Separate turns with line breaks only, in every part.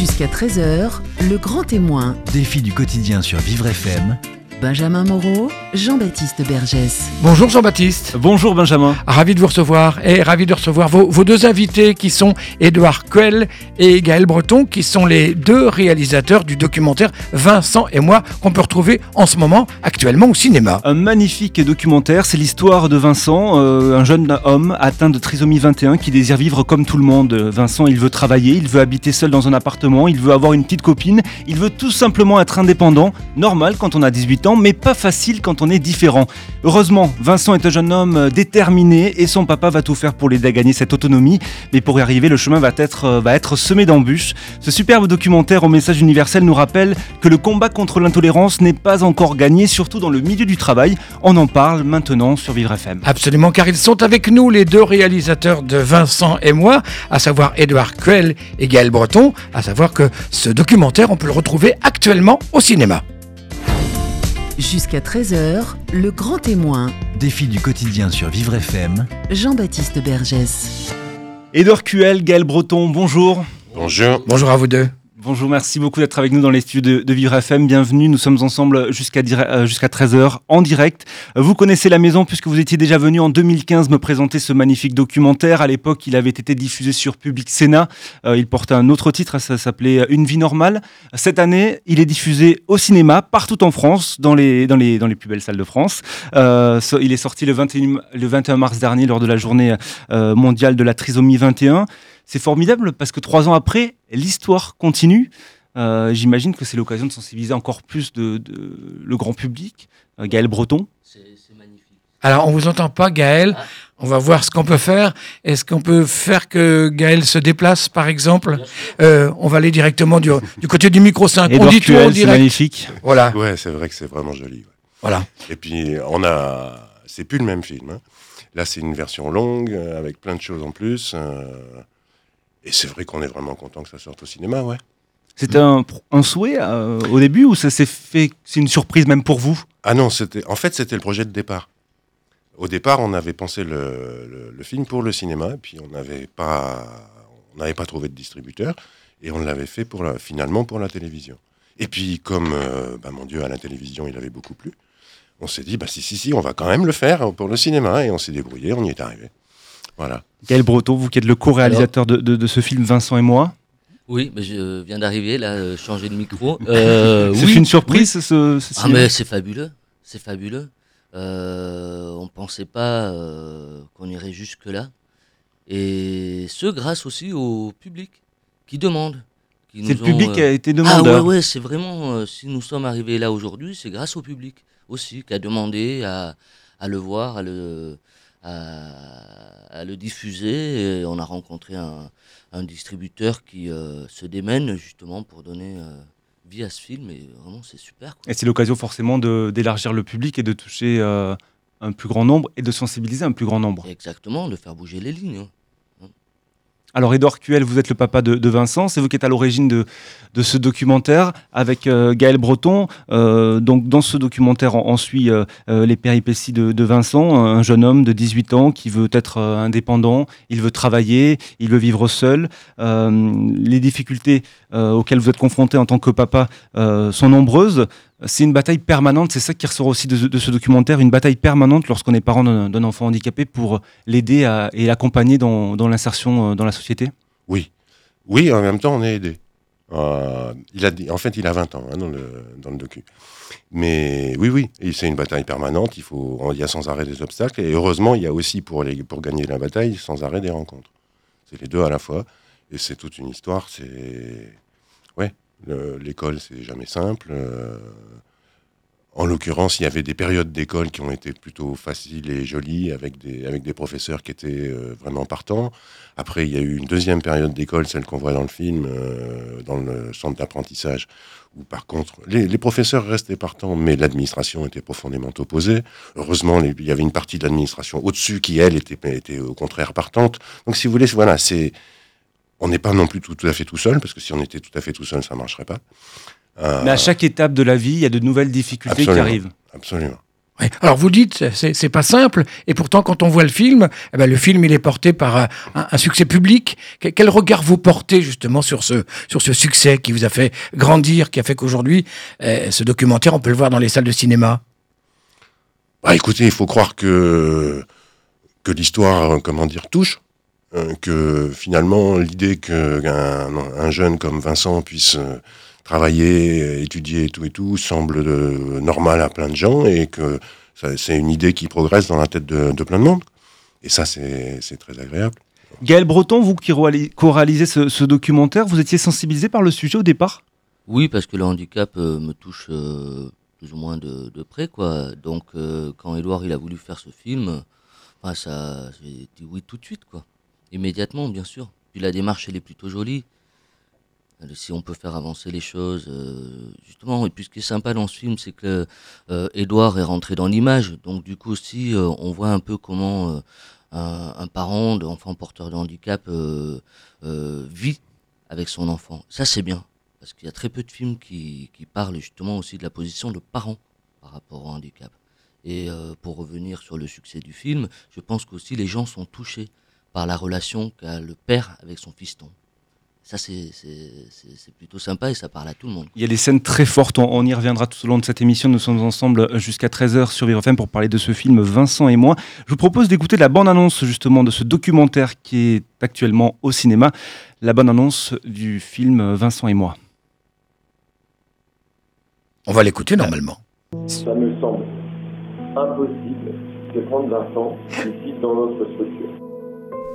Jusqu'à 13h, le grand témoin.
Défi du quotidien sur Vivre FM.
Benjamin Moreau, Jean-Baptiste Bergès.
Bonjour Jean-Baptiste.
Bonjour Benjamin.
Ravi de vous recevoir et ravi de recevoir vos, vos deux invités qui sont Édouard Coel et Gaël Breton, qui sont les deux réalisateurs du documentaire Vincent et moi, qu'on peut retrouver en ce moment actuellement au cinéma.
Un magnifique documentaire, c'est l'histoire de Vincent, euh, un jeune homme atteint de trisomie 21 qui désire vivre comme tout le monde. Vincent, il veut travailler, il veut habiter seul dans un appartement, il veut avoir une petite copine, il veut tout simplement être indépendant, normal quand on a 18 ans, mais pas facile quand on est différent. Heureusement, Vincent est un jeune homme déterminé et son papa va tout faire pour l'aider à gagner cette autonomie, mais pour y arriver, le chemin va être, euh, va être semé d'embûches. Ce superbe documentaire au message universel nous rappelle que le combat contre l'intolérance n'est pas encore gagné, surtout dans le milieu du travail. On en parle maintenant sur Vivre FM.
Absolument, car ils sont avec nous, les deux réalisateurs de Vincent et moi, à savoir Édouard Coel et Gaël Breton, à savoir que ce documentaire, on peut le retrouver actuellement au cinéma.
Jusqu'à 13h, le grand témoin.
Défi du quotidien sur Vivre FM.
Jean-Baptiste Bergès.
Edouard Cuel, Gaël Breton, bonjour.
Bonjour.
Bonjour à vous deux.
Bonjour, merci beaucoup d'être avec nous dans les studios de, de Vivre FM. Bienvenue, nous sommes ensemble jusqu'à euh, jusqu'à 13h en direct. Euh, Vous connaissez la maison puisque vous étiez déjà venu en 2015 me présenter ce magnifique documentaire. À l'époque, il avait été diffusé sur Public Sénat. Euh, il portait un autre titre, ça s'appelait Une vie normale. Cette année, il est diffusé au cinéma partout en France, dans les, dans les, dans les plus belles salles de France. Euh, il est sorti le 21, le 21 mars dernier lors de la journée euh, mondiale de la trisomie 21. C'est formidable parce que trois ans après, l'histoire continue. Euh, J'imagine que c'est l'occasion de sensibiliser encore plus de, de- le grand public. Euh, Gaël Breton.
C'est c'est magnifique.
Alors, on vous entend pas, Gaël. On va voir ce qu'on peut faire. Est-ce qu'on peut faire que Gaël se déplace, par exemple? Euh, On va aller directement du, du côté du micro 5. on
Edouard
dit tout en
Cuel, c'est
direct.
magnifique.
Voilà,
Ouais, c'est vrai que c'est vraiment joli. ouais.
voilà.
Et puis, on a. C'est plus le même film. hein. Là, c'est une version longue, euh, avec plein de choses en plus. euh, Et c'est vrai qu'on est vraiment content que ça sorte au cinéma, ouais.
C'était un, un souhait euh, au début ou ça s'est fait C'est une surprise même pour vous?
Ah non, c'était. En fait, c'était le projet de départ. Au départ, on avait pensé le, le- le film pour le cinéma, et puis on n'avait pas, on n'avait pas trouvé de distributeur, et on l'avait fait pour la- finalement pour la télévision. Et puis, comme, euh, bah, mon Dieu, à la télévision, il avait beaucoup plu, on s'est dit, bah si, si, si, on va quand même le faire pour le cinéma, et on s'est débrouillé, on y est arrivé. Voilà.
Gaël Breton, vous qui êtes le co-réalisateur de, de- de ce film Vincent et moi.
Oui, mais je viens d'arriver, là, euh, changer de micro. Euh,
C'est
oui,
une surprise ce, ce
Ah, mais c'est fabuleux. C'est fabuleux. Euh, on pensait pas euh, qu'on irait jusque-là. Et ce, grâce aussi au public qui demande. qui
C'est le public
ont,
qui a été
Ah
demandeur.
ouais, ouais, c'est vraiment. euh, si nous sommes arrivés là aujourd'hui, c'est grâce au public aussi qui a demandé à, à le voir, à le, à, à le diffuser. Et on a rencontré un, un distributeur qui euh, se démène justement pour donner euh, vie à ce film. Et vraiment, c'est super. quoi.
Et c'est l'occasion forcément d'élargir le public et de toucher euh, un plus grand nombre et de sensibiliser un plus grand nombre.
Exactement, de faire bouger les lignes.
Alors Edouard Cuel, vous êtes le papa de, Vincent, c'est vous qui êtes à l'origine de, ce documentaire avec euh, Gaël Breton. Euh, donc dans ce documentaire, on, suit euh, les péripéties de, de Vincent, un jeune homme de 18 ans qui veut être indépendant, il veut travailler, il veut vivre seul. Les difficultés auxquelles vous êtes confronté en tant que papa euh, sont nombreuses. C'est une bataille permanente, c'est ça qui ressort aussi de, ce documentaire, une bataille permanente lorsqu'on est parent d'un enfant handicapé pour l'aider et l'accompagner dans, l'insertion euh, dans la société?
Oui. Oui, en même temps, on est aidé. Euh, en fait, il a 20 ans hein, dans, le, dans le docu. Mais oui, oui, c'est une bataille permanente. Il, faut, il y a sans arrêt des obstacles. Et heureusement, il y a aussi, pour gagner la bataille, sans arrêt des rencontres. C'est les deux à la fois. Et c'est toute une histoire. C'est. Ouais, le- l'école, c'est jamais simple. euh, en l'occurrence, il y avait des périodes d'école qui ont été plutôt faciles et jolies, avec des, avec des professeurs qui étaient euh, vraiment partants. Après, il y a eu une deuxième période d'école, celle qu'on voit dans le film, euh, dans le centre d'apprentissage, où par contre, les, professeurs restaient partants, mais l'administration était profondément opposée. Heureusement, il y avait une partie de l'administration au-dessus qui, elle, était, était au contraire partante. Donc, si vous voulez, voilà, c'est. On n'est pas non plus tout, tout à fait tout seul, parce que si on était tout à fait tout seul, ça ne marcherait pas. Euh,
Mais à chaque étape de la vie, il y a de nouvelles difficultés
Absolument.
qui arrivent.
Absolument.
Alors vous dites, c'est pas simple, et pourtant quand on voit le film, eh ben, le film il est porté par un, un- un succès public. Que- Quel regard vous portez justement sur ce, sur ce succès qui vous a fait grandir, qui a fait qu'aujourd'hui, euh, ce documentaire, on peut le voir dans les salles de cinéma?
Bah écoutez, il faut croire que, que l'histoire, euh, comment dire, touche. Euh, que finalement, l'idée qu'un un jeune comme Vincent puisse euh, travailler, étudier et tout et tout, semble euh, normal à plein de gens et que c'est une idée qui progresse dans la tête de, de plein de monde. Et ça, c'est très agréable.
Gaël Breton, vous qui réali- co-réalisez ce, ce documentaire, vous étiez sensibilisé par le sujet au départ?
Oui, parce que le handicap euh, me touche euh, plus ou moins de, de près, quoi. Donc, euh, quand Edouard il a voulu faire ce film, enfin, j'ai dit oui tout de suite, quoi. Immédiatement, bien sûr. Puis la démarche, elle est plutôt jolie. Euh, Si on peut faire avancer les choses, euh, justement. Et puis, ce qui est sympa dans ce film, c'est que euh, Edouard est rentré dans l'image. Donc, du coup aussi, euh, on voit un peu comment euh, un, parent d'enfant porteur de handicap euh, euh, vit avec son enfant. Ça, c'est bien. Parce qu'il y a très peu de films qui, qui parlent justement aussi de la position de parents par rapport au handicap. Et euh, pour revenir sur le succès du film, je pense qu'aussi les gens sont touchés par la relation qu'a le père avec son fiston. Ça, c'est plutôt sympa et ça parle à tout le monde.
Il y a des scènes très fortes, on, on y reviendra tout au long de cette émission. Nous sommes ensemble jusqu'à 13h sur Vivre FM pour parler de ce film Vincent et moi. Je vous propose d'écouter la bande-annonce justement de ce documentaire qui est actuellement au cinéma. La bande-annonce du film Vincent et moi.
On va l'écouter normalement.
Ça me semble impossible de prendre Vincent ici dans notre structure.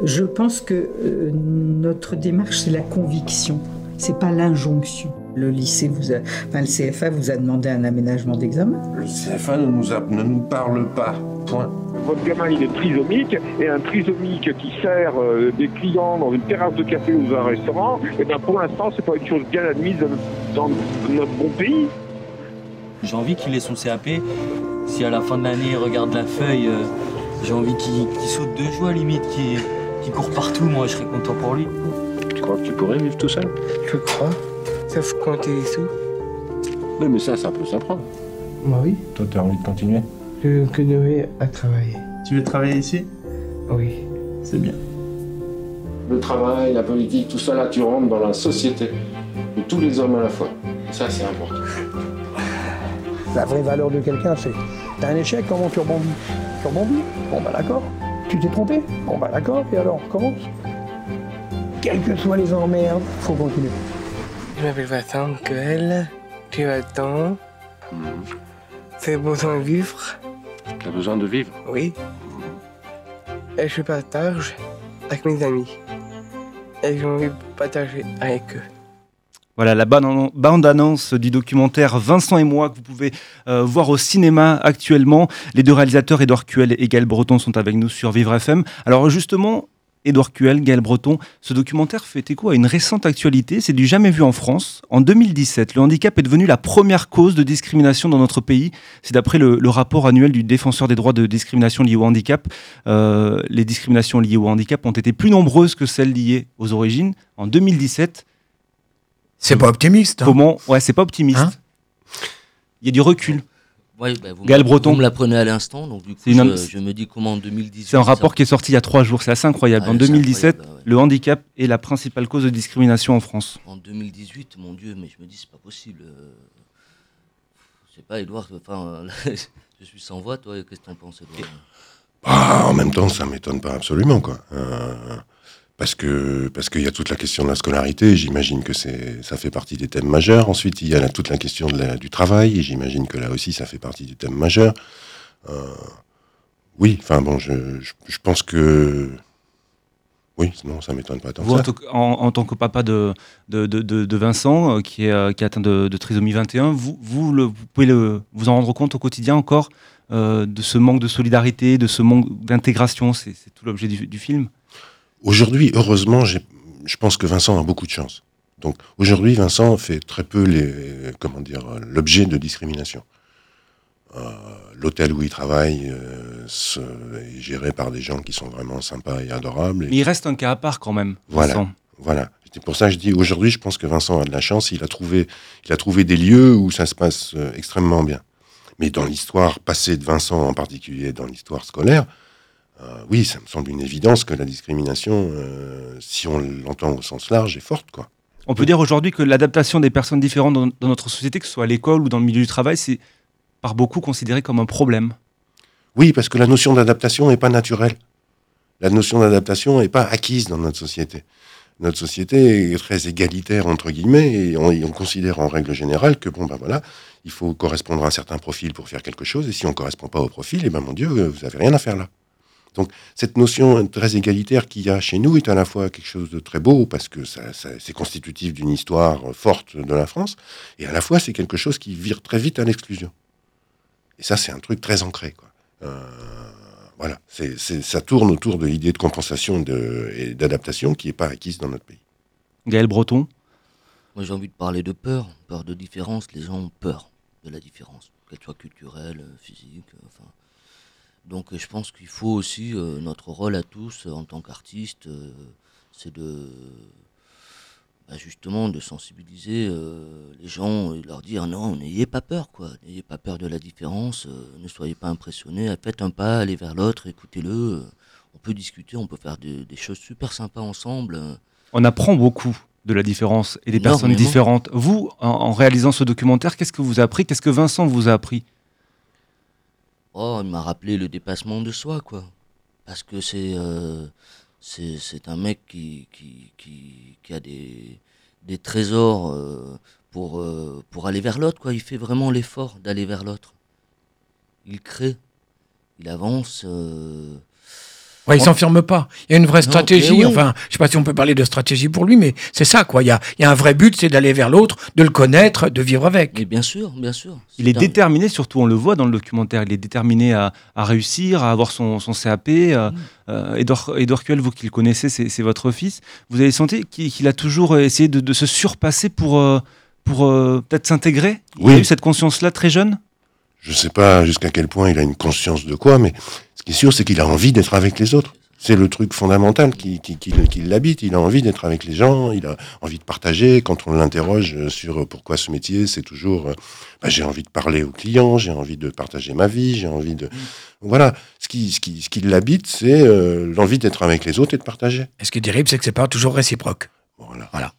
Je pense que euh, notre démarche, c'est la conviction, c'est pas l'injonction. Le lycée vous a, enfin le CFA vous a demandé un aménagement d'examen.
Le CFA ne nous, a- ne nous parle pas. Point.
Votre gamin, il est trisomique, et un trisomique qui sert euh, des clients dans une terrasse de café ou dans un restaurant, et ben pour l'instant, c'est pas une chose bien admise dans, notre bon pays.
J'ai envie qu'il ait son CAP. Si à la fin de l'année il regarde la feuille, euh, j'ai envie qu'il qu'il saute de joie limite, qu'il qu'il court partout. Moi, je serais content pour lui.
Tu crois que tu pourrais vivre tout seul?
Je crois. Sauf compter les sous.
Oui, mais ça, ça peut s'apprendre.
Moi oui.
Toi, tu as envie de continuer?
Je veux continuer à travailler.
Tu veux travailler ici?
Oui.
C'est bien.
Le travail, la politique, tout ça, là, tu rentres dans la société de tous les hommes à la fois. Ça, c'est important.
La vraie valeur de quelqu'un, c'est t'as un échec, comment tu rebondis? Tu rebondis? Bon bah d'accord. Tu t'es trompé Bon bah d'accord, et alors, commence. Quelles que soient les emmerdes, faut continuer.
Je m'appelle Vincent Coel. J'ai 20 ans. J'ai besoin de vivre.
Tu as besoin de vivre.
Oui. Et je partage avec mes amis. Et j'ai envie de partager avec eux.
Voilà la bande- bande-annonce du documentaire Vincent et moi que vous pouvez euh, voir au cinéma actuellement. Les deux réalisateurs, Édouard Cuel et Gaël Breton, sont avec nous sur Vivre FM. Alors justement, Édouard Cuel, Gaël Breton, ce documentaire fait écho à une récente actualité, c'est du jamais vu en France. En 2017, le handicap est devenu la première cause de discrimination dans notre pays. C'est d'après le, rapport annuel du défenseur des droits de discrimination liés au handicap. Euh, les discriminations liées au handicap ont été plus nombreuses que celles liées aux origines. En 2017,
C'est pas optimiste. hein.
Comment Ouais, c'est pas optimiste.
Hein
Il y a du recul.
Ouais, bah, vous,
Gaël
me-
Breton.
vous me l'apprenez à l'instant, donc du coup,
une-
je, je me dis comment en 2018.
C'est un
ça-
rapport qui est sorti il y a trois jours. C'est assez incroyable.
Ah,
en
c'est
2017,
incroyable, ouais.
le handicap est la principale cause de discrimination en France.
En 2018, mon Dieu, mais je me dis, c'est pas possible. euh, Je sais pas, Edouard, enfin, je suis sans voix, toi, qu'est-ce que t'en penses, Edouard
Ah, en même temps, ça m'étonne pas absolument, quoi. Euh, parce que parce qu'il y a toute la question de la scolarité. J'imagine que c'est ça fait partie des thèmes majeurs. Ensuite, il y a la- toute la question de la- du travail. Et j'imagine que là aussi, ça fait partie du thème majeur. Euh, oui, enfin bon, je, je, je pense que oui, non, ça m'étonne pas tant
Vous,
ça.
tant que- en- en tant que papa de, de, de- Vincent, euh, qui, est, euh, qui est atteint de, de trisomie 21, vous, vous, le- vous pouvez le, vous en rendre compte au quotidien encore de ce manque de solidarité, de ce manque d'intégration C'est c'est tout l'objet du, du film?
Aujourd'hui, heureusement, je pense que Vincent a beaucoup de chance. Donc aujourd'hui, Vincent fait très peu les, comment dire, l'objet de discrimination. Euh, L'hôtel où il travaille euh, se- est géré par des gens qui sont vraiment sympas et adorables. et
Mais il reste un cas à part quand même.
Voilà.
Vincent.
Voilà. C'est pour ça que je dis aujourd'hui, je pense que Vincent a de la chance. Il a trouvé, il a trouvé des lieux où ça se passe euh, extrêmement bien. Mais dans l'histoire passée de Vincent, en particulier dans l'histoire scolaire, euh, oui, ça me semble une évidence que la discrimination, euh, si on l'entend au sens large, est forte. Quoi.
On peut dire aujourd'hui que l'adaptation des personnes différentes dans, dans notre société, que ce soit à l'école ou dans le milieu du travail, c'est par beaucoup considéré comme un problème.
Oui, parce que la notion d'adaptation n'est pas naturelle. La notion d'adaptation n'est pas acquise dans notre société. Notre société est très égalitaire, entre guillemets, et on, et on considère en règle générale que, bon, ben voilà, il faut correspondre à un certain profil pour faire quelque chose, et si on ne correspond pas au profil, eh ben mon Dieu, vous n'avez rien à faire là. Donc, cette notion très égalitaire qu'il y a chez nous est à la fois quelque chose de très beau, parce que ça, ça- c'est constitutif d'une histoire forte de la France, et à la fois, c'est quelque chose qui vire très vite à l'exclusion. Et ça, c'est un truc très ancré, quoi. Euh, voilà, c'est, c'est- ça tourne autour de l'idée de compensation de- et d'adaptation qui n'est pas acquise dans notre pays.
Gaël Breton?
Moi, j'ai envie de parler de peur, peur de différence. Les gens ont peur de la différence, qu'elle soit culturelle, euh, physique, euh, enfin. Donc, je pense qu'il faut aussi euh, notre rôle à tous euh, en tant qu'artistes, euh, c'est de bah, justement de sensibiliser les gens et leur dire non, n'ayez pas peur, quoi. N'ayez pas peur de la différence, ne soyez pas impressionnés, faites un pas, allez vers l'autre, écoutez-le. on peut discuter, on peut faire des, des choses super sympas ensemble.
On apprend beaucoup de la différence et des personnes différentes. Vous, en, en réalisant ce documentaire, qu'est-ce que vous avez appris? Qu'est-ce que Vincent vous a appris?
Oh, il m'a rappelé le dépassement de soi, quoi. Parce que c'est euh, un mec qui, qui, qui, qui a des, des trésors euh, pour, euh, pour aller vers l'autre, quoi. Il fait vraiment l'effort d'aller vers l'autre. Il crée, il avance.
Ouais, il s'enferme pas. Il y a une vraie
Non,
stratégie.
mais oui.
Enfin, je sais pas si on peut parler de stratégie pour lui, mais c'est ça, quoi. Il y a, il y a un vrai but, c'est d'aller vers l'autre, de le connaître, de vivre avec.
Mais bien sûr, bien sûr.
Il est déterminé, surtout on le voit dans le documentaire, il est déterminé à, à réussir, à avoir son, son CAP. euh,
Mm.
euh, Edouard, Edouard Cuel, vous qui le connaissez, c'est votre fils. Vous avez senti qu'il a toujours essayé de, de se surpasser pour, euh, pour euh, peut-être s'intégrer? Il
Oui.
a eu cette conscience-là très jeune?
Je ne sais pas jusqu'à quel point il a une conscience de quoi, mais qui est sûr, c'est qu'il a envie d'être avec les autres. C'est le truc fondamental qui, l'habite. Il a envie d'être avec les gens, il a envie de partager. Quand on l'interroge sur pourquoi ce métier, c'est toujours euh, bah, j'ai envie de parler aux clients, j'ai envie de partager ma vie, j'ai envie de. Voilà. Ce qui l'habite, c'est euh, l'envie d'être avec les autres et de partager.
Et ce qui est terrible, c'est que c'est pas toujours réciproque.
Voilà.
Voilà.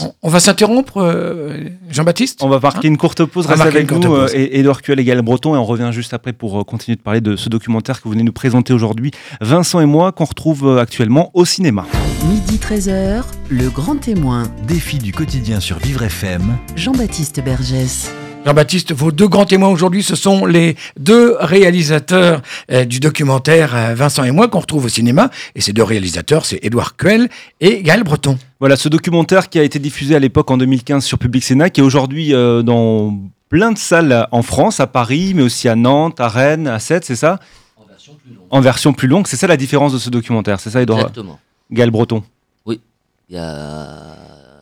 On, on va s'interrompre, euh, Jean-Baptiste
On va marquer une courte pause,
marquer
avec nous, euh, et Edouard Cuel et Gaël Breton, et on revient juste après pour euh, continuer de parler de ce documentaire que vous venez nous présenter aujourd'hui, Vincent et moi, qu'on retrouve euh, actuellement au cinéma.
Midi 13h, le grand témoin,
Défi du quotidien sur Vivre FM.
Jean-Baptiste Bergès.
Jean-Baptiste, vos deux grands témoins aujourd'hui, ce sont les deux réalisateurs euh, du documentaire euh, Vincent et moi qu'on retrouve au cinéma. Et ces deux réalisateurs, c'est Édouard Cuel et Gaël Breton.
Voilà, ce documentaire qui a été diffusé à l'époque en 2015 sur Public Sénat, qui est aujourd'hui euh, dans plein de salles en France, à Paris, mais aussi à Nantes, à Rennes, à Sète, c'est ça?
En version plus longue.
En version plus longue, c'est ça la différence de ce documentaire, c'est ça Edouard
Exactement.
Gaël Breton
Oui. Il y a.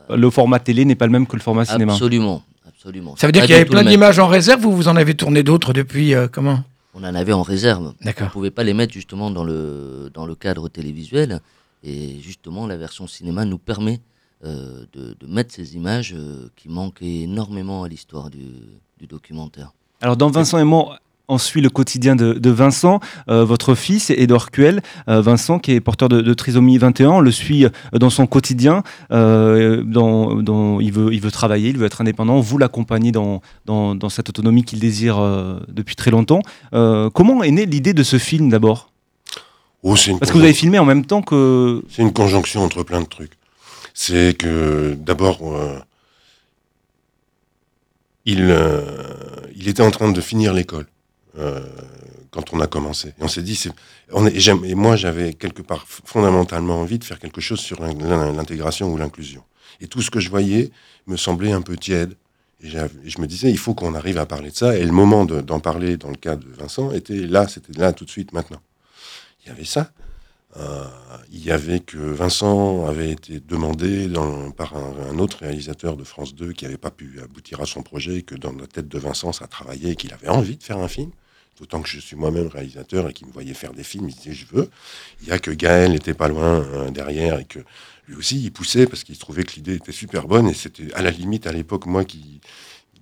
Le format télé n'est pas le même que le format cinéma.
Absolument. Absolument.
Ça veut dire qu'il y avait plein d'images en réserve ou vous en avez tourné d'autres depuis euh, comment?
On en avait en réserve. On
D'accord.
ne pouvait pas les mettre justement dans le, dans le cadre télévisuel. Et justement, la version cinéma nous permet euh, de, de mettre ces images euh, qui manquent énormément à l'histoire du, du documentaire.
Alors dans Vincent et moi, on suit le quotidien de, de Vincent, euh, votre fils, Edouard Cuel. Euh, Vincent, qui est porteur de, de trisomie 21, on le suit euh, dans son quotidien. euh, dans, dans- il, veut, il veut travailler, il veut être indépendant. Vous l'accompagnez dans, dans, dans cette autonomie qu'il désire depuis très longtemps. Comment est née l'idée de ce film d'abord?
Oh,
Parce que vous avez filmé en même temps que...
C'est une conjonction entre plein de trucs. C'est que d'abord, il, il était en train de finir l'école euh, quand on a commencé. Et on s'est dit, et, moi j'avais quelque part fondamentalement envie de faire quelque chose sur l'in- l'in- l'intégration ou l'inclusion. Et tout ce que je voyais me semblait un peu tiède. Et, je me disais, il faut qu'on arrive à parler de ça. Et le moment de- d'en parler dans le cas de Vincent était là, c'était là tout de suite maintenant. Il y avait ça. Euh, il y avait que Vincent avait été demandé par un, un autre réalisateur de France 2 qui n'avait pas pu aboutir à son projet, et que dans la tête de Vincent, ça travaillait et qu'il avait envie de faire un film. D'autant que je suis moi-même réalisateur et qu'il me voyait faire des films, il disait je veux. Il y a que Gaël n'était pas loin euh, derrière et que lui aussi il poussait parce qu'il trouvait que l'idée était super bonne et c'était à la limite à l'époque moi qui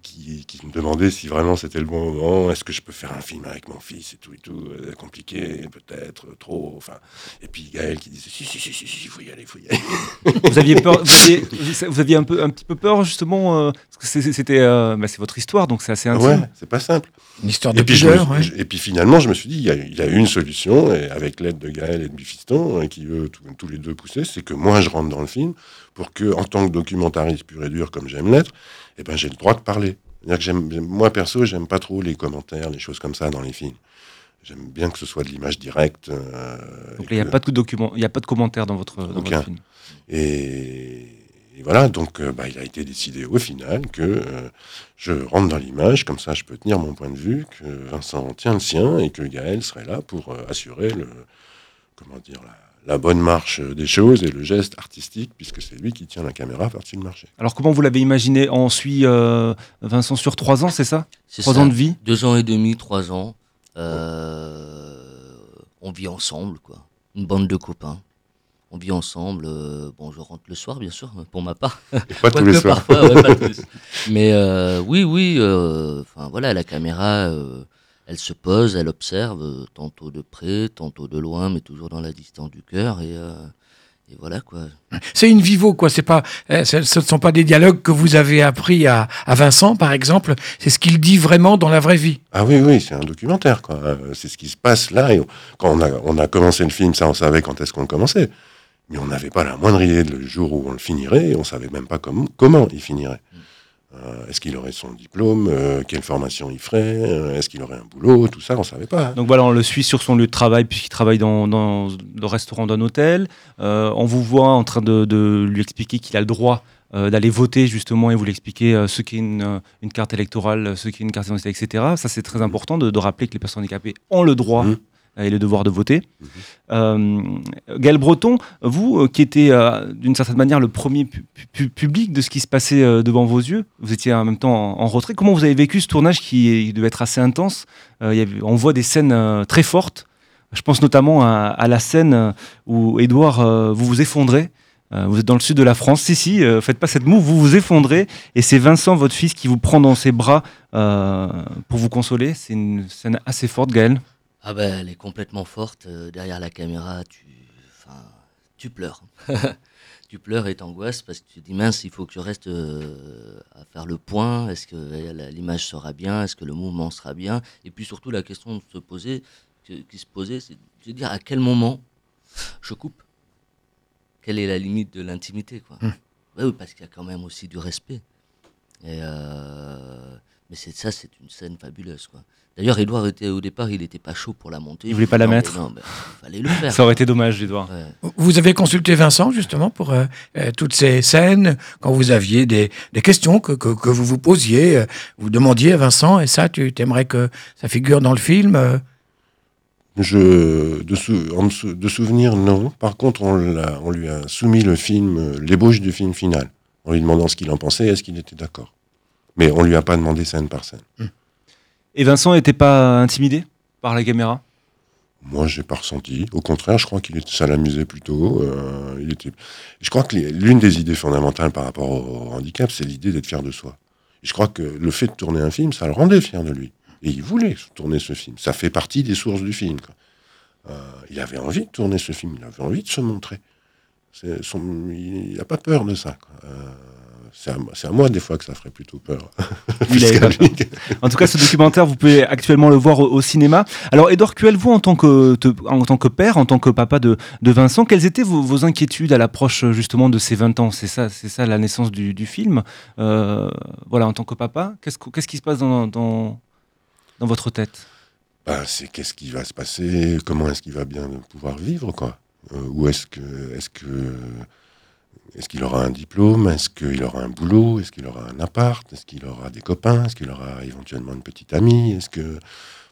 qui, qui me demandait si vraiment c'était le bon moment. Est-ce que je peux faire un film avec mon fils et tout et tout euh, Compliqué, peut-être, trop. Enfin, et puis Gaël qui disait si, si, si, si, si, faut y aller, faut y aller.
Vous aviez peur, vous aviez, vous aviez un, peu, un petit peu peur justement, euh, parce que c'est- c'était, euh, bah, c'est votre histoire, donc c'est assez intime.
Ouais, c'est pas simple.
Une histoire de
Et puis, je me-
pudeur, ouais.
je- et puis finalement, je me suis dit, il y a, il y a une solution, et avec l'aide de Gaël et de Bifiston, hein, qui eux, tous, tous les deux poussaient, c'est que moi, je rentre dans le film pour que, en tant que documentariste pur et dur, comme j'aime l'être, eh ben, j'ai le droit de parler. Que moi, perso, j'aime pas trop les commentaires, les choses comme ça dans les films. J'aime bien que ce soit de l'image directe. euh,
Donc il n'y a pas de document, il y a pas de commentaires dans votre, dans votre film.
Et, et voilà, donc euh, bah, il a été décidé au final que euh, je rentre dans l'image, comme ça je peux tenir mon point de vue, que Vincent tient le sien et que Gaël serait là pour euh, assurer le, comment dire, la, la bonne marche des choses et le geste artistique, puisque c'est lui qui tient la caméra par-dessus le marché.
Alors comment vous l'avez imaginé? On suit euh, Vincent sur trois ans, c'est ça?
C'est
Trois
ça.
ans de vie?
Deux ans et demi, trois ans. Euh, on vit ensemble, quoi. Une bande de copains. On vit ensemble. euh, bon, je rentre le soir, bien sûr, pour ma part.
pas tous les soirs.
parfois, ouais, pas tous. Mais euh, oui, oui. euh, Enfin voilà, la caméra, euh, elle se pose, elle observe, euh, tantôt de près, tantôt de loin, mais toujours dans la distance du cœur. Et, euh, et voilà, quoi.
C'est une vivo, quoi. C'est pas, eh, ce ne sont pas des dialogues que vous avez appris à, à Vincent, par exemple. C'est ce qu'il dit vraiment dans la vraie vie.
Ah oui, oui, c'est un documentaire, quoi. Euh, C'est ce qui se passe là. Et on- quand on a, on a commencé le film, ça, on savait quand est-ce qu'on le commençait. Mais on n'avait pas la moindre idée de le jour où on le finirait. Et on savait même pas comment, comment il finirait. Euh, est-ce qu'il aurait son diplôme euh, Quelle formation il ferait euh, Est-ce qu'il aurait un boulot Tout ça, on savait pas.
Donc voilà, on le suit sur son lieu de travail puisqu'il travaille dans, dans le restaurant d'un hôtel. On vous voit en train de, de lui expliquer qu'il a le droit d'aller voter justement et vous l'expliquer ce qu'est une, une carte électorale, ce qu'est une carte d'identité, etc. Ça c'est très important de, de rappeler que les personnes handicapées ont le droit
Mhm.
Et le devoir de voter. Euh, Gaël Breton, vous euh, qui étiez euh, d'une certaine manière le premier pu- pu- public de ce qui se passait devant vos yeux, vous étiez en même temps en, en retrait. Comment vous avez vécu ce tournage qui, devait être assez intense il y avait- On voit des scènes très fortes. Je pense notamment à, à la scène où Édouard, euh, vous vous effondrez. Vous êtes dans le sud de la France. Si, si, euh, faites pas cette moue, vous vous effondrez. Et c'est Vincent, votre fils, qui vous prend dans ses bras euh, pour vous consoler. C'est une scène assez forte, Gaël.
Ah ben, elle est complètement forte. euh, derrière la caméra, tu, enfin, tu pleures. tu pleures et t'angoisses parce que tu te dis mince, il faut que je reste euh, à faire le point. Est-ce que euh, l'image sera bien? Est-ce que le mouvement sera bien? Et puis surtout, la question de se poser, que- qui se posait, c'est de dire à quel moment je coupe? Quelle est la limite de l'intimité, quoi?
Hmm.
Ouais, oui, parce qu'il y a quand même aussi du respect. Et euh, mais c'est ça, c'est une scène fabuleuse, quoi. D'ailleurs, Edouard était au départ, il n'était pas chaud pour la monter.
Il voulait pas la
Non, mais
mettre.
Non, mais fallait le faire.
Ça aurait été dommage, Édouard.
Ouais.
Vous avez consulté Vincent, justement, pour euh, euh, toutes ces scènes, quand vous aviez des, des questions que, que, que vous vous posiez, euh, vous demandiez à Vincent, et ça, tu aimerais que ça figure dans le film euh?
Je, de, sou- de souvenir, non. Par contre, on, lui a soumis le film, l'ébauche du film final, en lui demandant ce qu'il en pensait et est-ce qu'il était d'accord. Mais on lui a pas demandé scène par scène.
Et Vincent n'était pas intimidé par la caméra?
Moi, j'ai pas ressenti. Au contraire, je crois qu'il était, ça plutôt. euh. Je crois que l'une des idées fondamentales par rapport au handicap, c'est l'idée d'être fier de soi. Je crois que le fait de tourner un film, ça le rendait fier de lui. Et il voulait tourner ce film. Ça fait partie des sources du film. Euh, il avait envie de tourner ce film. Il avait envie de se montrer. Il n'a pas peur de ça. Euh, c'est à, moi des fois que ça ferait plutôt peur.
Il. En tout cas, ce documentaire, vous pouvez actuellement le voir au, au cinéma. Alors, Edouard Cuel, vous, en tant que, te- en tant que père, en tant que papa de, de Vincent, quelles étaient vos, vos inquiétudes à l'approche justement de ces 20 ans? C'est ça, c'est ça la naissance du, du film. Euh, voilà, en tant que papa, qu'est-ce, que- qu'est-ce qui se passe dans, dans, dans votre tête?
Bah, c'est qu'est-ce qui va se passer, comment est-ce qu'il va bien pouvoir vivre, quoi? Euh, ou est-ce que, est-ce que, est-ce qu'il aura un diplôme, est-ce qu'il aura un boulot, est-ce qu'il aura un appart, est-ce qu'il aura des copains, est-ce qu'il aura éventuellement une petite amie, est-ce que,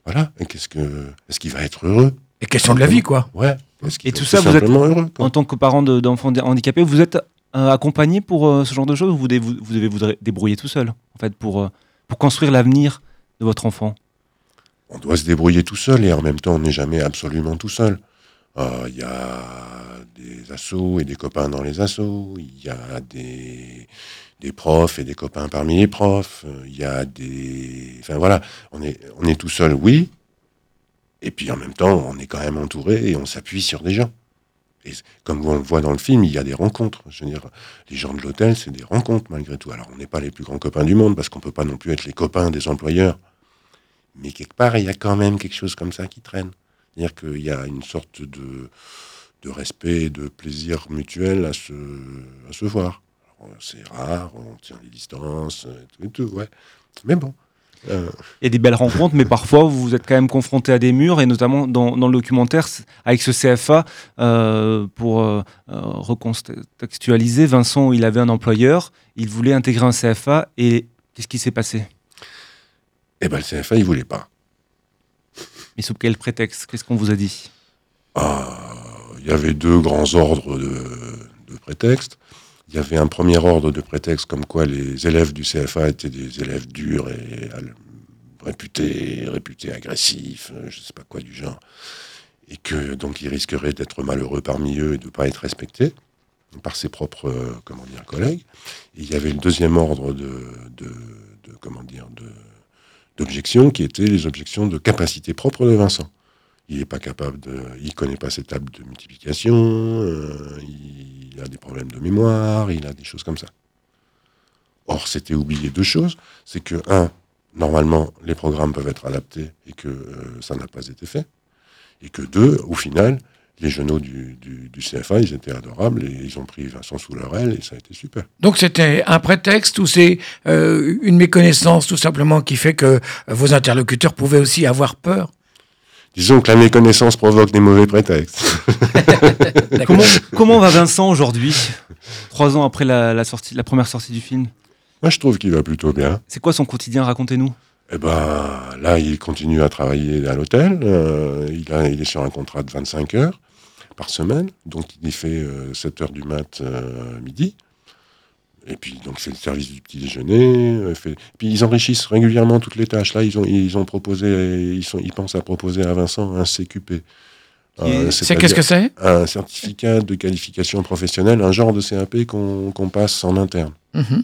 voilà, et qu'est-ce que, est-ce qu'il va être heureux?
Les questions de la vie, quoi?
Ouais. Est-ce qu'il
Et
va
tout
être
ça, vous êtes,
simplement heureux, quoi?
en tant que parent de- d'enfants handicapés, vous êtes euh, accompagné pour euh, ce genre de choses ou vous devez vous, vous devez vous dé- débrouiller tout seul, en fait, pour, euh, pour construire l'avenir de votre enfant?
On doit se débrouiller tout seul et en même temps on n'est jamais absolument tout seul. Euh, Il y a des assos et des copains dans les assos, il y a des, des profs et des copains parmi les profs. euh, Il y a des. Enfin voilà, on est, on est tout seul, oui. Et puis en même temps, on est quand même entouré et on s'appuie sur des gens. Et comme on le voit dans le film, il y a des rencontres. Je veux dire, les gens de l'hôtel, c'est des rencontres malgré tout. Alors on n'est pas les plus grands copains du monde parce qu'on peut pas non plus être les copains des employeurs. Mais quelque part, il y a quand même quelque chose comme ça qui traîne. C'est-à-dire qu'il y a une sorte de, de respect et de plaisir mutuel à se, à se voir. C'est rare, on tient les distances, euh, tout et tout, ouais. Mais bon. euh,
Il y a des belles rencontres, mais parfois vous êtes quand même confronté à des murs, et notamment dans, dans le documentaire, avec ce CFA, euh, pour euh, recontextualiser, Vincent, il avait un employeur, il voulait intégrer un CFA, et qu'est-ce qui s'est passé?
Eh ben, le CFA, il voulait pas.
Mais sous quel prétexte? Qu'est-ce qu'on vous a dit?
Ah, il y avait deux grands ordres de, prétextes. Il y avait un premier ordre de prétexte comme quoi les élèves du CFA étaient des élèves durs et réputés, réputés agressifs, euh, je ne sais pas quoi du genre, et que donc ils risqueraient d'être malheureux parmi eux et de ne pas être respectés par ses propres euh, comment collègues. Et il y avait le deuxième ordre de d'objections qui étaient les objections de capacité propre de Vincent. Il n'est pas capable de. Il connaît pas ses tables de multiplication, euh, il a des problèmes de mémoire, il a des choses comme ça. Or, c'était oublier deux choses. C'est que, un, normalement, les programmes peuvent être adaptés et que euh, ça n'a pas été fait. Et que, deux, au final, les genoux du, du- CFA, ils étaient adorables et ils ont pris Vincent sous leur aile et ça a été super.
Donc c'était un prétexte ou c'est euh, une méconnaissance tout simplement qui fait que vos interlocuteurs pouvaient aussi avoir peur?
Disons que la méconnaissance provoque des mauvais prétextes.
comment, comment va Vincent aujourd'hui, trois ans après la, la sortie, la première sortie du film?
Moi, je trouve qu'il va plutôt bien.
C'est quoi son quotidien? Racontez-nous.
Eh ben, là, il continue à travailler à l'hôtel. Euh, il, a- il est sur un contrat de 25 heures par semaine. Donc, il fait euh, 7 heures du mat euh, midi. Et puis, donc, c'est le service du petit déjeuner. euh, fait... Puis, ils enrichissent régulièrement toutes les tâches. Là, ils ont, ils ont proposé, ils, sont, ils pensent à proposer à Vincent un CQP. Euh,
C'est- qu'est-ce que c'est?
Un certificat de qualification professionnelle, un genre de CAP qu'on qu'on passe en interne.
Mhm.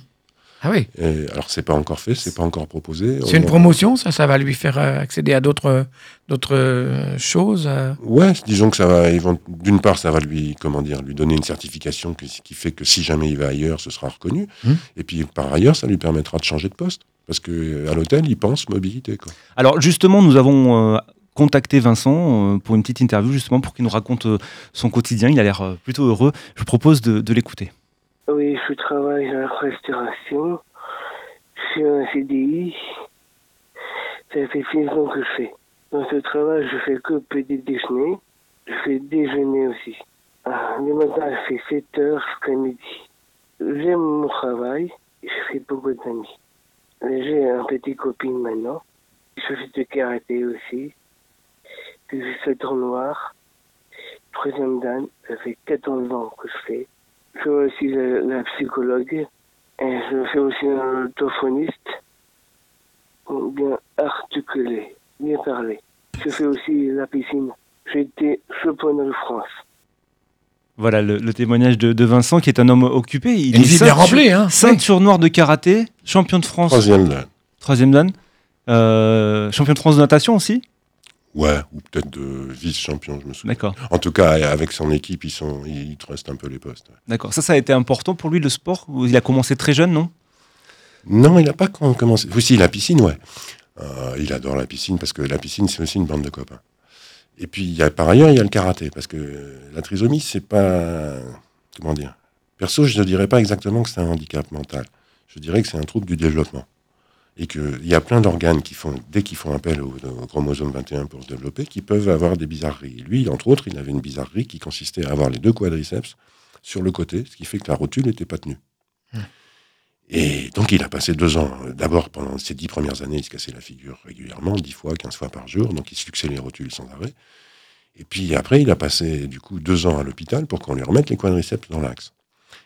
Ah oui.
Et alors, c'est pas encore fait, c'est pas encore proposé.
C'est une
On-
promotion, ça, ça va lui faire euh, accéder à d'autres d'autres euh, choses. euh.
Ouais, disons que ça va. D'une part, ça va lui, comment dire, lui donner une certification qui, qui fait que si jamais il va ailleurs, ce sera reconnu.
Hmm.
Et puis par ailleurs, ça lui permettra de changer de poste parce que à l'hôtel, il pense mobilité. Quoi.
Alors justement, nous avons euh, contacté Vincent pour une petite interview, justement pour qu'il nous raconte son quotidien. Il a l'air plutôt heureux. Je vous propose de, de l'écouter.
Oui, je travaille à la restauration. Je suis un CDI. Ça fait six ans que je fais. Dans ce travail, je fais que petit déjeuner. Je fais déjeuner aussi. Ah, le matin, je fais 7 heures jusqu'à midi. J'aime mon travail. Je fais beaucoup d'amis. J'ai un petit copine maintenant. Je fais du karaté aussi. Je fais noir. Troisième dan, ça fait 14 ans que je fais. Je fais aussi la, la psychologue. Et je fais aussi un orthophoniste. Bien articulé, bien parlé. Je fais aussi la piscine. J'étais champion de France.
Voilà le, le témoignage de, de Vincent, qui est un homme occupé. Il
Une
est ceinture-
remplie, hein.
Ceinture noire de karaté, champion de France.
Troisième dan.
Troisième dan. Euh, champion de France de natation aussi
Ouais, ou peut-être de vice-champion, je me souviens.
D'accord.
En tout cas, avec son équipe, ils, sont, ils trustent un peu les postes.
D'accord. Ça, ça a été important pour lui, le sport Il a commencé très jeune, non?
Non, il n'a pas com- commencé. Oui, si, la piscine, ouais. Euh, il adore la piscine parce que la piscine, c'est aussi une bande de copains. Et puis, il y a, par ailleurs, il y a le karaté parce que la trisomie, c'est pas. Comment dire? Perso, je ne dirais pas exactement que c'est un handicap mental. Je dirais que c'est un trouble du développement. Et qu'il y a plein d'organes qui font, dès qu'ils font appel au, au chromosome 21 pour se développer, qui peuvent avoir des bizarreries. Lui, entre autres, il avait une bizarrerie qui consistait à avoir les deux quadriceps sur le côté, ce qui fait que la rotule n'était pas tenue. Et donc, il a passé deux ans. Euh, D'abord, pendant ces dix premières années, il se cassait la figure régulièrement, dix fois, quinze fois par jour. Donc, il se les rotules sans arrêt. Et puis après, il a passé, du coup, deux ans à l'hôpital pour qu'on lui remette les quadriceps dans l'axe.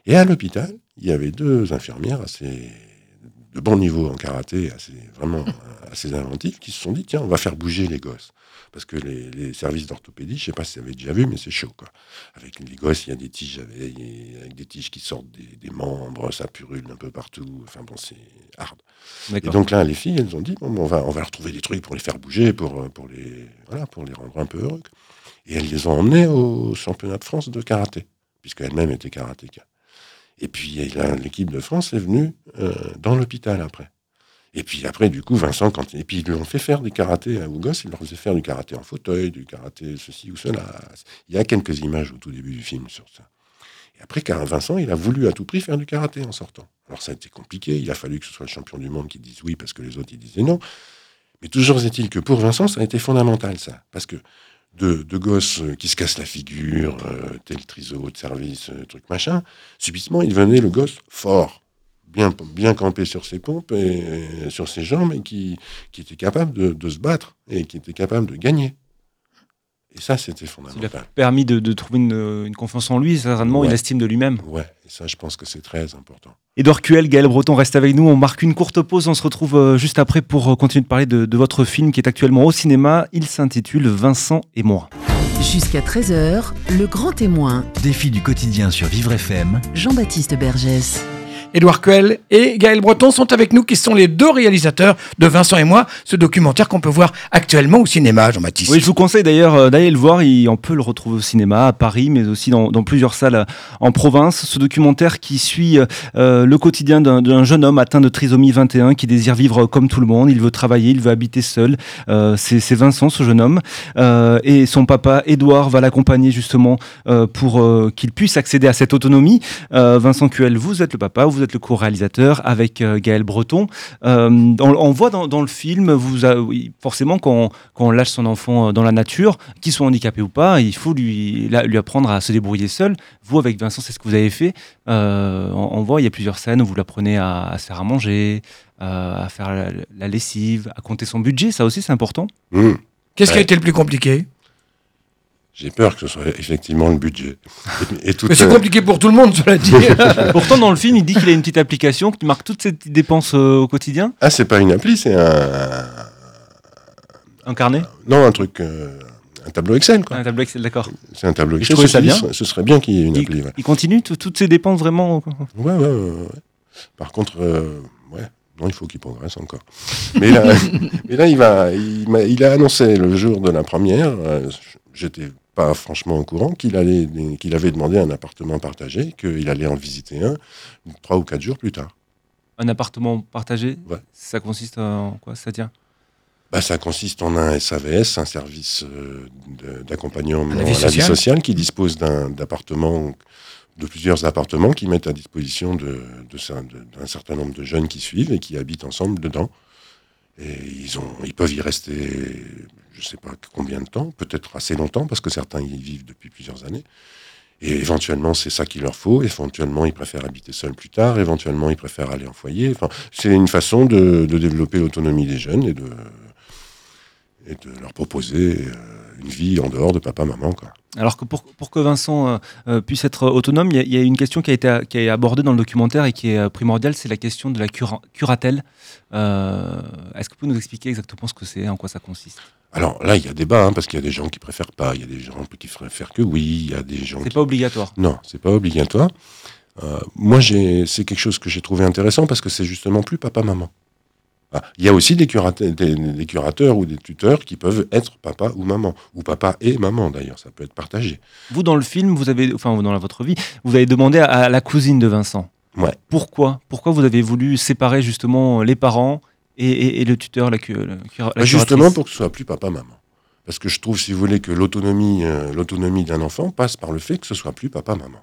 Et à l'hôpital, il y avait deux infirmières assez de bon niveau en karaté, assez, vraiment assez inventifs, qui se sont dit tiens, on va faire bouger les gosses. Parce que les, les services d'orthopédie, je sais pas si vous avez déjà vu, mais c'est chaud. Quoi. Avec les gosses, il y a des tiges avec, avec des tiges qui sortent des, des, membres, ça purule un peu partout. Enfin bon, c'est hard. Et donc là, les filles, elles ont dit bon, on va, on va leur trouver des trucs pour les faire bouger, pour, pour, les, voilà, pour les rendre un peu heureux. Et elles les ont emmenés au championnat de France de karaté, puisqu'elles-mêmes étaient karatéka. Et puis l'équipe de France est venue euh, dans l'hôpital après. Et puis après, du coup, Vincent, quand... et puis ils lui ont fait faire des karatés à Ougos, ils leur faisaient faire du karaté en fauteuil, du karaté ceci ou cela. Il y a quelques images au tout début du film sur ça. Et après, Vincent, il a voulu à tout prix faire du karaté en sortant. Alors ça a été compliqué, il a fallu que ce soit le champion du monde qui dise oui parce que les autres ils disaient non. Mais toujours est-il que pour Vincent, ça a été fondamental ça. Parce que de, de gosses qui se cassent la figure, euh, tel triso de service, euh, truc machin, subitement, il venait le gosse fort, bien, bien campé sur ses pompes et, et sur ses jambes, et qui, qui était capable de, se battre et qui était capable de gagner. Et ça, c'était fondamental.
Il a permis de, de trouver une, une, confiance en lui, certainement
ouais.
une estime de lui-même.
Ouais, et ça, je pense que c'est très important.
Edouard Cuel, Gaël Breton reste avec nous. On marque une courte pause. On se retrouve euh, juste après pour continuer de parler de, de votre film qui est actuellement au cinéma. Il s'intitule Vincent et moi.
Jusqu'à 13h, le grand témoin.
Défi du quotidien sur Vivre FM.
Jean-Baptiste Bergès.
Édouard Cuel et Gaël Breton sont avec nous, qui sont les deux réalisateurs de Vincent et moi, ce documentaire qu'on peut voir actuellement au cinéma, Jean-Baptiste.
Oui, je vous conseille d'ailleurs euh, d'aller le voir. On peut le retrouver au cinéma à Paris, mais aussi dans, plusieurs salles euh, en province. Ce documentaire qui suit euh, le quotidien d'un jeune homme atteint de trisomie 21 qui désire vivre comme tout le monde. Il veut travailler, il veut habiter seul. C'est Vincent, ce jeune homme, et son papa Édouard va l'accompagner justement pour qu'il puisse accéder à cette autonomie. Vincent Cuel, vous êtes le papa, êtes le co-réalisateur avec euh, Gaël Breton. Euh, on, on, voit dans, dans, le film, vous a, oui, forcément, quand on, quand on, lâche son enfant dans la nature, qu'il soit handicapé ou pas, il faut lui, la, lui apprendre à se débrouiller seul. Vous, avec Vincent, c'est ce que vous avez fait. Euh, on, on, voit, il y a plusieurs scènes où vous l'apprenez à, à, se faire à manger, à faire la, la, lessive, à compter son budget. Ça aussi, c'est important.
Mmh.
Qu'est-ce ouais. qui a été le plus compliqué?
J'ai peur que ce soit effectivement le budget.
Et, et Mais c'est compliqué pour tout le monde, cela dit.
Pourtant, dans le film, il dit qu'il a une petite application qui marque toutes ses dépenses euh, au quotidien.
Ah, c'est pas une appli, c'est un.
Un carnet?
Non, un truc. Euh, un tableau Excel, quoi.
Un tableau Excel, d'accord.
C'est un tableau Excel. Je
ça bien.
Ce serait bien qu'il y ait une
il,
appli. Ouais.
Il continue toutes ses dépenses vraiment
Ouais, ouais, ouais. ouais. Par contre, euh, ouais. Non, il faut qu'il progresse encore. Mais là, mais là il, va, il, a, il, a, annoncé le jour de la première, euh, j'étais pas franchement au courant, qu'il allait, qu'il avait demandé un appartement partagé, qu'il allait en visiter un trois ou quatre jours plus tard.
Un appartement partagé
ouais.
Ça consiste en quoi C'est-à-dire?
Bah, ça consiste en un SAVS, un service euh, d'accompagnement à la vie sociale, sociale qui dispose d'un appartement de plusieurs appartements qui mettent à disposition d'un de, de, de, certain nombre de jeunes qui suivent et qui habitent ensemble dedans. Et ils, ont, ils peuvent y rester, je ne sais pas combien de temps, peut-être assez longtemps, parce que certains y vivent depuis plusieurs années. Et éventuellement, c'est ça qu'il leur faut. Éventuellement, ils préfèrent habiter seuls plus tard. Éventuellement, ils préfèrent aller en foyer. Enfin, c'est une façon de, de développer l'autonomie des jeunes et de, et de leur proposer une vie en dehors de papa-maman. Quoi.
Alors que pour, pour que Vincent euh, puisse être autonome, il y, y, a une question qui a été qui abordée dans le documentaire et qui est primordiale, c'est la question de la cura, curatelle. Euh, Est-ce que vous pouvez nous expliquer exactement ce que c'est, en quoi ça consiste?
Alors là, il y a débat, hein, parce qu'il y a des gens qui préfèrent pas, il y a des gens qui préfèrent que oui, il y a des gens.
C'est
qui...
pas obligatoire.
Non, c'est pas obligatoire. Euh, moi, c'est quelque chose que j'ai trouvé intéressant parce que c'est justement plus papa-maman. Ah, il y a aussi des curateurs, des, des curateurs, ou des tuteurs qui peuvent être papa ou maman, ou papa et maman d'ailleurs, ça peut être partagé.
Vous, dans le film, vous avez, enfin, dans votre vie, vous avez demandé à, à la cousine de Vincent.
Ouais.
Pourquoi? Pourquoi vous avez voulu séparer justement les parents et, et, et le tuteur, la, la, la
bah Justement pour que ce soit plus papa-maman. Parce que je trouve, si vous voulez, que l'autonomie euh, l'autonomie d'un enfant passe par le fait que ce soit plus papa-maman.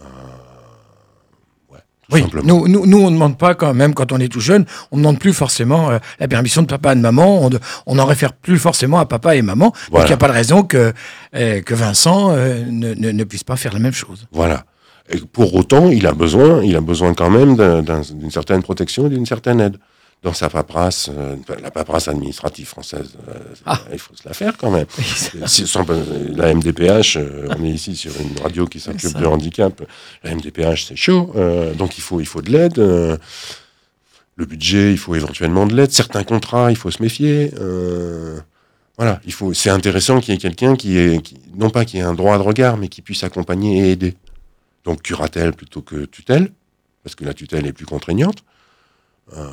Euh,
oui, nous, nous, nous, on ne demande pas quand même, quand on est tout jeune, on ne demande plus forcément euh, la permission de papa et de maman, on, de, on en réfère plus forcément à papa et maman, voilà. donc il n'y a pas de raison que, euh, que Vincent euh, ne, ne, ne, puisse pas faire la même chose.
Voilà. Et pour autant, il a besoin, il a besoin quand même d'une un, certaine protection et d'une certaine aide dans sa paperasse, euh, la paperasse administrative française, euh, ah. il faut se la faire quand même. sans, la MDPH, euh, on est ici sur une radio qui s'occupe de handicap, la MDPH c'est chaud, donc il faut, il faut de l'aide. le budget, il faut éventuellement de l'aide. Certains contrats, il faut se méfier. Voilà, il faut. C'est intéressant qu'il y ait quelqu'un qui est, qui- non pas qui ait un droit de regard, mais qui puisse accompagner et aider. Donc curatelle plutôt que tutelle, parce que la tutelle est plus contraignante. Euh,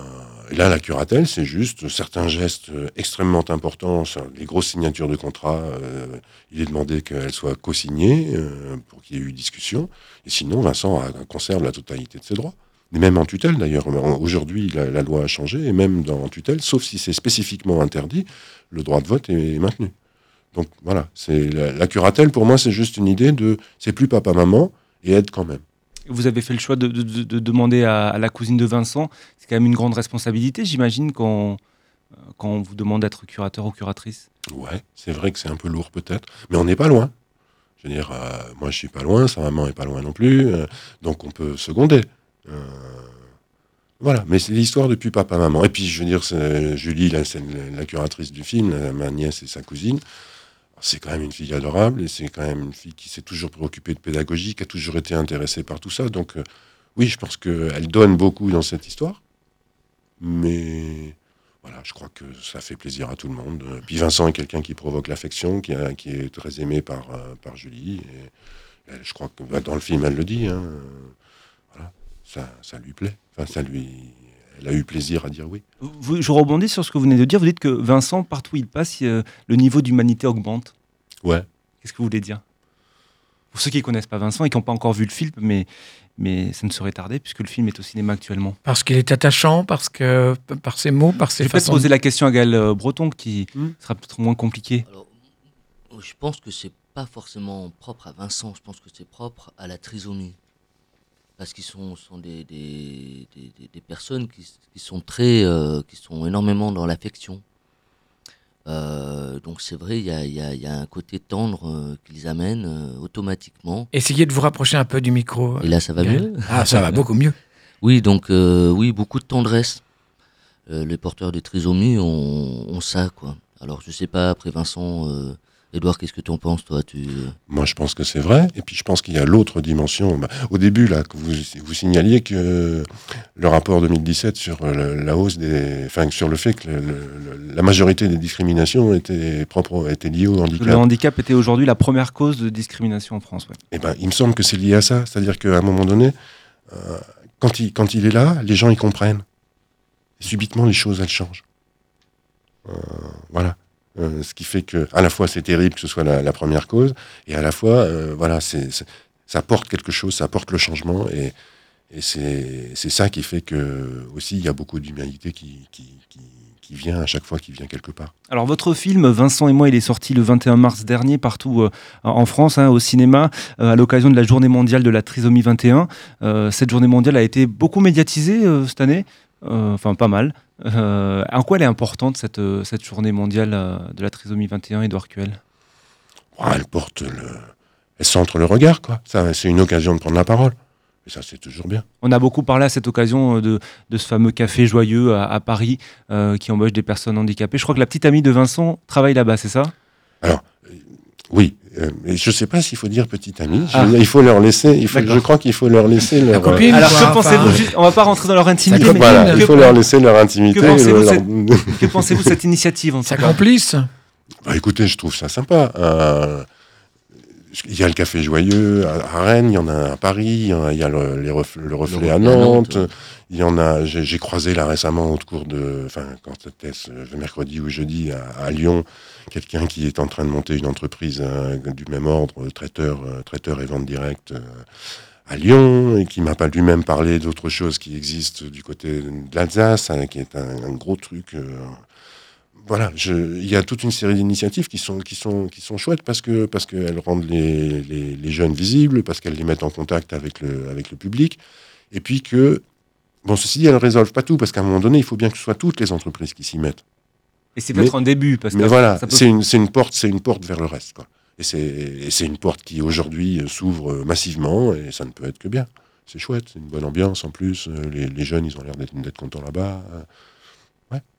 et là, la curatelle, c'est juste certains gestes extrêmement importants, les grosses signatures de contrat. euh, il est demandé qu'elles soient co-signées euh, pour qu'il y ait eu discussion. Et sinon, Vincent conserve la totalité de ses droits. Et même en tutelle, d'ailleurs. Aujourd'hui, la, loi a changé, et même dans, en tutelle, sauf si c'est spécifiquement interdit, le droit de vote est, maintenu. Donc voilà, la, la curatelle, pour moi, c'est juste une idée de c'est plus papa-maman, et aide quand même.
Vous avez fait le choix de, de- de- de demander à, la cousine de Vincent. C'est quand même une grande responsabilité, j'imagine, quand, euh, quand on vous demande d'être curateur ou curatrice.
Ouais, c'est vrai que c'est un peu lourd peut-être, mais on n'est pas loin. Je veux dire, euh, moi je suis pas loin, sa maman est pas loin non plus, euh, donc on peut seconder. Voilà, mais c'est l'histoire depuis papa-maman. Et puis je veux dire, Julie, c'est la, curatrice du film, ma nièce et sa cousine. C'est quand même une fille adorable et c'est quand même une fille qui s'est toujours préoccupée de pédagogie, qui a toujours été intéressée par tout ça. Donc euh, oui, je pense qu'elle donne beaucoup dans cette histoire, mais voilà, je crois que ça fait plaisir à tout le monde. Euh, Puis Vincent est quelqu'un qui provoque l'affection, qui, est très aimé par, euh, par Julie. Elle, je crois que bah, dans le film, elle le dit. hein, euh, voilà, ça, ça lui plaît. Enfin, ça lui, elle a eu plaisir à dire oui.
Vous- je rebondis sur ce que vous venez de dire. Vous dites que Vincent, partout où il passe, euh, le niveau d'humanité augmente.
Ouais.
Qu'est-ce que vous voulez dire? Pour ceux qui ne connaissent pas Vincent et qui n'ont pas encore vu le film, mais, mais ça ne serait tardé puisque le film est au cinéma actuellement.
Parce qu'il est attachant, parce que par ses mots, par
Je
ses
vais peut-être
façons.
poser la question à Gaël euh, Breton qui
Hmm.
sera peut-être moins compliqué.
Je pense que c'est pas forcément propre à Vincent, je pense que c'est propre à la trisomie. Parce qu'ils sont, sont des, des, des- des- personnes qui, qui sont très, euh, qui sont énormément dans l'affection. Euh, donc c'est vrai, il y a, il y a- y a un côté tendre euh, qu'ils amènent euh, automatiquement.
Essayez de vous rapprocher un peu du micro.
Et là, ça va mieux
Ah, ça va beaucoup mieux.
Oui, donc euh, oui, beaucoup de tendresse. Euh, les porteurs de trisomie ont, ont ça, quoi. Alors, je sais pas, après Vincent, euh, Edouard, qu'est-ce que tu en penses, toi tu...
Moi, je pense que c'est vrai. Et puis, je pense qu'il y a l'autre dimension. Bah, au début, là, que vous, vous signaliez que le rapport 2017 sur euh, le- la hausse des, enfin, sur le fait que le- le- la majorité des discriminations étaient propres, étaient liées au handicap.
Le handicap était aujourd'hui la première cause de discrimination en France. ouais.
Eh ben, il me semble que c'est lié à ça. C'est-à-dire qu'à un moment donné, euh, quand, il, quand il est là, les gens y comprennent. Et subitement, les choses, elles changent. Euh, voilà. Euh, ce qui fait que, à la fois, c'est terrible que ce soit la, première cause, et à la fois, euh, voilà, c'est, ça apporte quelque chose, ça apporte le changement, et, c'est, ça qui fait que, aussi, il y a beaucoup d'humanité qui, qui, vient à chaque fois, qui vient quelque part.
Alors votre film Vincent et moi, il est sorti le 21 mars dernier partout euh, en France, hein, au cinéma, à l'occasion de la journée mondiale de la trisomie 21. Euh, cette journée mondiale a été beaucoup médiatisée cette année, enfin pas mal. Euh, en quoi elle est importante cette, euh, cette journée mondiale euh, de la trisomie 21, Edouard Cuel
elle porte le, elle centre le regard, quoi. C'est une occasion de prendre la parole. Et ça, c'est toujours bien.
On a beaucoup parlé à cette occasion euh, de, de ce fameux café joyeux à, à Paris euh, qui embauche des personnes handicapées. Je crois que la petite amie de Vincent travaille là-bas, c'est ça?
Alors, euh, oui. euh, je ne sais pas s'il faut dire petite amie. Je
Ah.
il faut leur laisser. Il faut,
D'accord.
je crois qu'il faut leur laisser leur.
copine,
euh,
Alors que pensez-vous
enfin,
On va pas rentrer dans leur intimité. Mais
voilà, il faut leur laisser leur intimité.
que pensez-vous
leur-
de cette initiative en cas?
complice?
Bah, écoutez, je trouve ça sympa. Euh, il y a le Café Joyeux à, Rennes, il y en a à Paris, il y, en a, il y a le, les ref- le reflet à
à
Nantes. Il y en a. J'ai croisé là récemment au cours de, enfin, quand c'était ce mercredi ou jeudi à, à Lyon, quelqu'un qui est en train de monter une entreprise euh, du même ordre, traiteur, euh, traiteur et vente directe. euh, à Lyon et qui m'a pas lui-même parlé d'autre chose qui existe du côté de l'Alsace, hein, qui est un, un gros truc. Voilà, il y a toute une série d'initiatives qui sont, qui, sont, qui sont chouettes parce que parce qu'elles rendent les, les, les jeunes visibles, parce qu'elles les mettent en contact avec le, avec le public, et puis que, bon, ceci dit, elles ne résolvent pas tout, parce qu'à un moment donné, il faut bien que ce soit toutes les entreprises qui s'y mettent.
Et c'est peut-être un début parce que
Mais voilà,
ça peut-
c'est une, une porte, c'est une porte vers le reste, quoi. Et c'est, une porte qui aujourd'hui s'ouvre massivement, et ça ne peut être que bien. C'est chouette, c'est une bonne ambiance en plus. euh, Les, les jeunes, ils ont l'air d'être, d'être contents là-bas.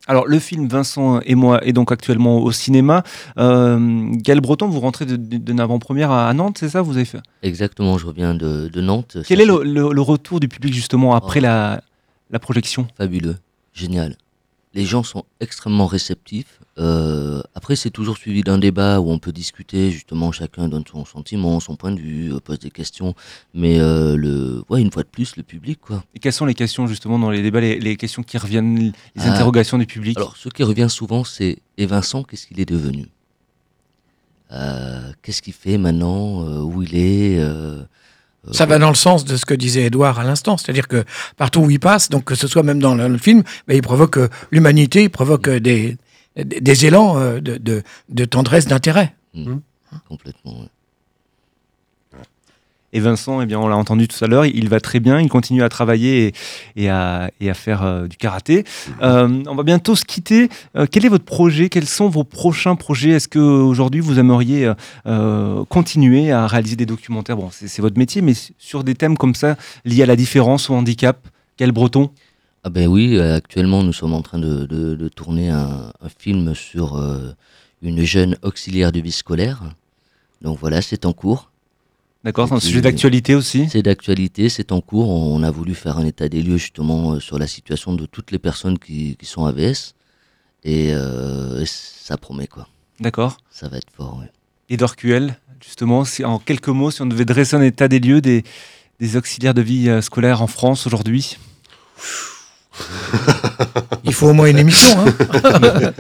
Alors le film Vincent et moi est donc actuellement au cinéma. Euh, Gaël Breton, vous rentrez d'une avant-première à Nantes, c'est ça Vous avez fait?
Exactement, je reviens de, de Nantes.
Quel est le, le- le retour du public justement après
Oh.
la, la projection?
Fabuleux. génial. Les gens sont extrêmement réceptifs. Euh, après, c'est toujours suivi d'un débat où on peut discuter, justement, chacun donne son sentiment, son point de vue, euh, pose des questions. Mais euh, le, ouais, une fois de plus, le public, quoi.
Et quelles sont les questions justement dans les débats, les, les questions qui reviennent, les
Ah.
interrogations du public?
Alors, ce qui revient souvent, c'est Et Vincent, qu'est-ce qu'il est devenu? Euh, Qu'est-ce qu'il fait maintenant? Où il est?
Ça va dans le sens de ce que disait Edouard à l'instant, c'est-à-dire que partout où il passe, donc que ce soit même dans le, film, ben, il provoque euh, l'humanité, il provoque euh, des, élans euh, de, tendresse, d'intérêt.
mm, Complètement. ouais.
Et Vincent, eh bien, on l'a entendu tout à l'heure, il va très bien, il continue à travailler et, et à, et à faire euh, du karaté. Euh, on va bientôt se quitter. Euh, quel est votre projet? Quels sont vos prochains projets? Est-ce que aujourd'hui vous aimeriez continuer à réaliser des documentaires? Bon, c'est votre métier, mais sur des thèmes comme ça, liés à la différence, au handicap Quel breton?
Ah ben oui, actuellement nous sommes en train de, de- de tourner un, un film sur une jeune auxiliaire de vie scolaire. Donc voilà, c'est en cours.
D'accord, c'est un
Et
sujet d'actualité aussi
C'est d'actualité, c'est en cours. On a voulu faire un état des lieux justement euh, sur la situation de toutes les personnes qui, qui sont AVS. Et euh, ça promet quoi.
D'accord.
Ça va être fort, ouais.
Et d'Orcuel, justement, si, en quelques mots, si on devait dresser un état des lieux des, des auxiliaires de vie euh, scolaire en France aujourd'hui
Il faut au moins une émission. Hein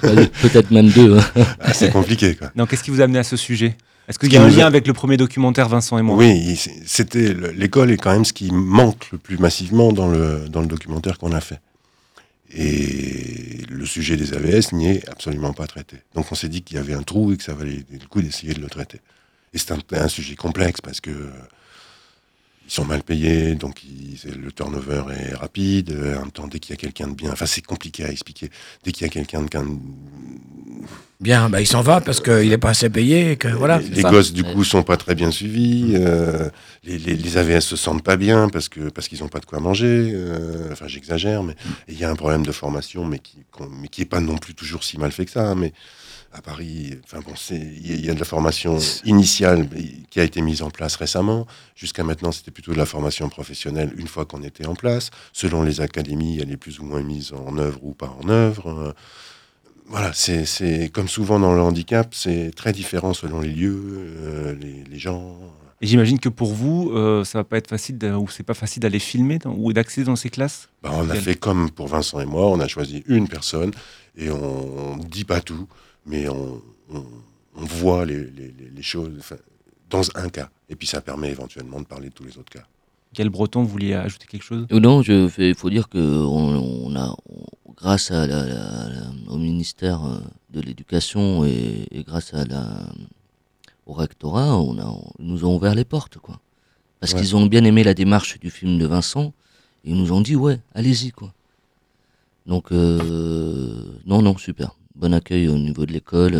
peut- peut-être même deux. hein.
Ah, c'est compliqué, quoi.
Non, qu'est-ce qui vous a amené à ce sujet? Est-ce qu'il y a un lien avec le premier documentaire Vincent et moi?
Oui, c'était le- l'école est quand même ce qui manque le plus massivement dans le dans le documentaire qu'on a fait. Et le sujet des AVS n'y est absolument pas traité. Donc on s'est dit qu'il y avait un trou et que ça valait le coup d'essayer de le traiter. Et c'est un, un sujet complexe parce que ils sont mal payés, donc ils- le turnover est rapide. euh, En même temps, dès qu'il y a quelqu'un de bien, enfin c'est compliqué à expliquer. Dès qu'il y a quelqu'un de qu'un-
Bien, bah, il s'en va parce qu'il n'est pas assez payé. Et que, voilà,
les
c'est
les
ça.
gosses, du coup, sont pas très bien suivis. euh, les, les- les AVS se sentent pas bien parce que parce qu'ils n'ont pas de quoi manger. euh, enfin, j'exagère, mais il y a un problème de formation, mais qui qu'on- mais qui est pas non plus toujours si mal fait que ça. hein, mais à Paris, enfin bon, il y, a- de la formation initiale qui a été mise en place récemment. Jusqu'à maintenant, c'était plutôt de la formation professionnelle une fois qu'on était en place. Selon les académies, elle est plus ou moins mise en œuvre ou pas en œuvre. voilà, c'est comme souvent dans le handicap, c'est très différent selon les lieux, euh, les, les gens.
Et j'imagine que pour vous, euh, ça va pas être facile, ou c'est pas facile d'aller filmer dans- ou d'accéder dans ces classes?
Bah, on a fait comme pour Vincent et moi, on a choisi une personne et on ne dit pas tout, mais on, on- on voit les, les- choses dans un cas. Et puis ça permet éventuellement de parler de tous les autres cas.
Quel breton, vous vouliez ajouter quelque chose?
Ou non, je fais- il faut dire que on, on a, on- grâce à la- la- la- au ministère euh, de l'Éducation et, et grâce à la, au rectorat, on a, nous ont ouvert les portes, quoi. Parce
Ouais.
qu'ils ont bien aimé la démarche du film de Vincent. Et ils nous ont dit, ouais, allez-y, quoi. Donc, euh, non, non, super. Bon accueil au niveau de l'école.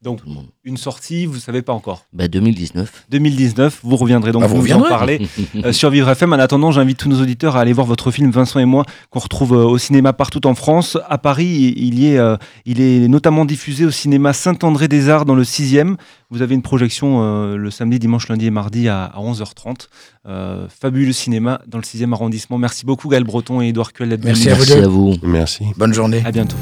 Donc,
tout le monde.
une sortie, vous savez pas encore.
Bah, 2019.
2019, vous reviendrez donc
Bah, vous
vous en parler euh, sur Vivre FM. En attendant, j'invite tous nos auditeurs à aller voir votre film Vincent et moi, qu'on retrouve euh, au cinéma partout en France. À Paris, il, y est, euh, il est notamment diffusé au cinéma Saint-André-des-Arts dans le 6e. Vous avez une projection euh, le samedi, dimanche, lundi et mardi à, à 11h30. Euh, fabuleux cinéma dans le 6e arrondissement. Merci beaucoup Gaël Breton et Édouard Cuel d'être
Merci
venus.
à vous
Merci à vous.
Merci.
Bonne journée.
À bientôt.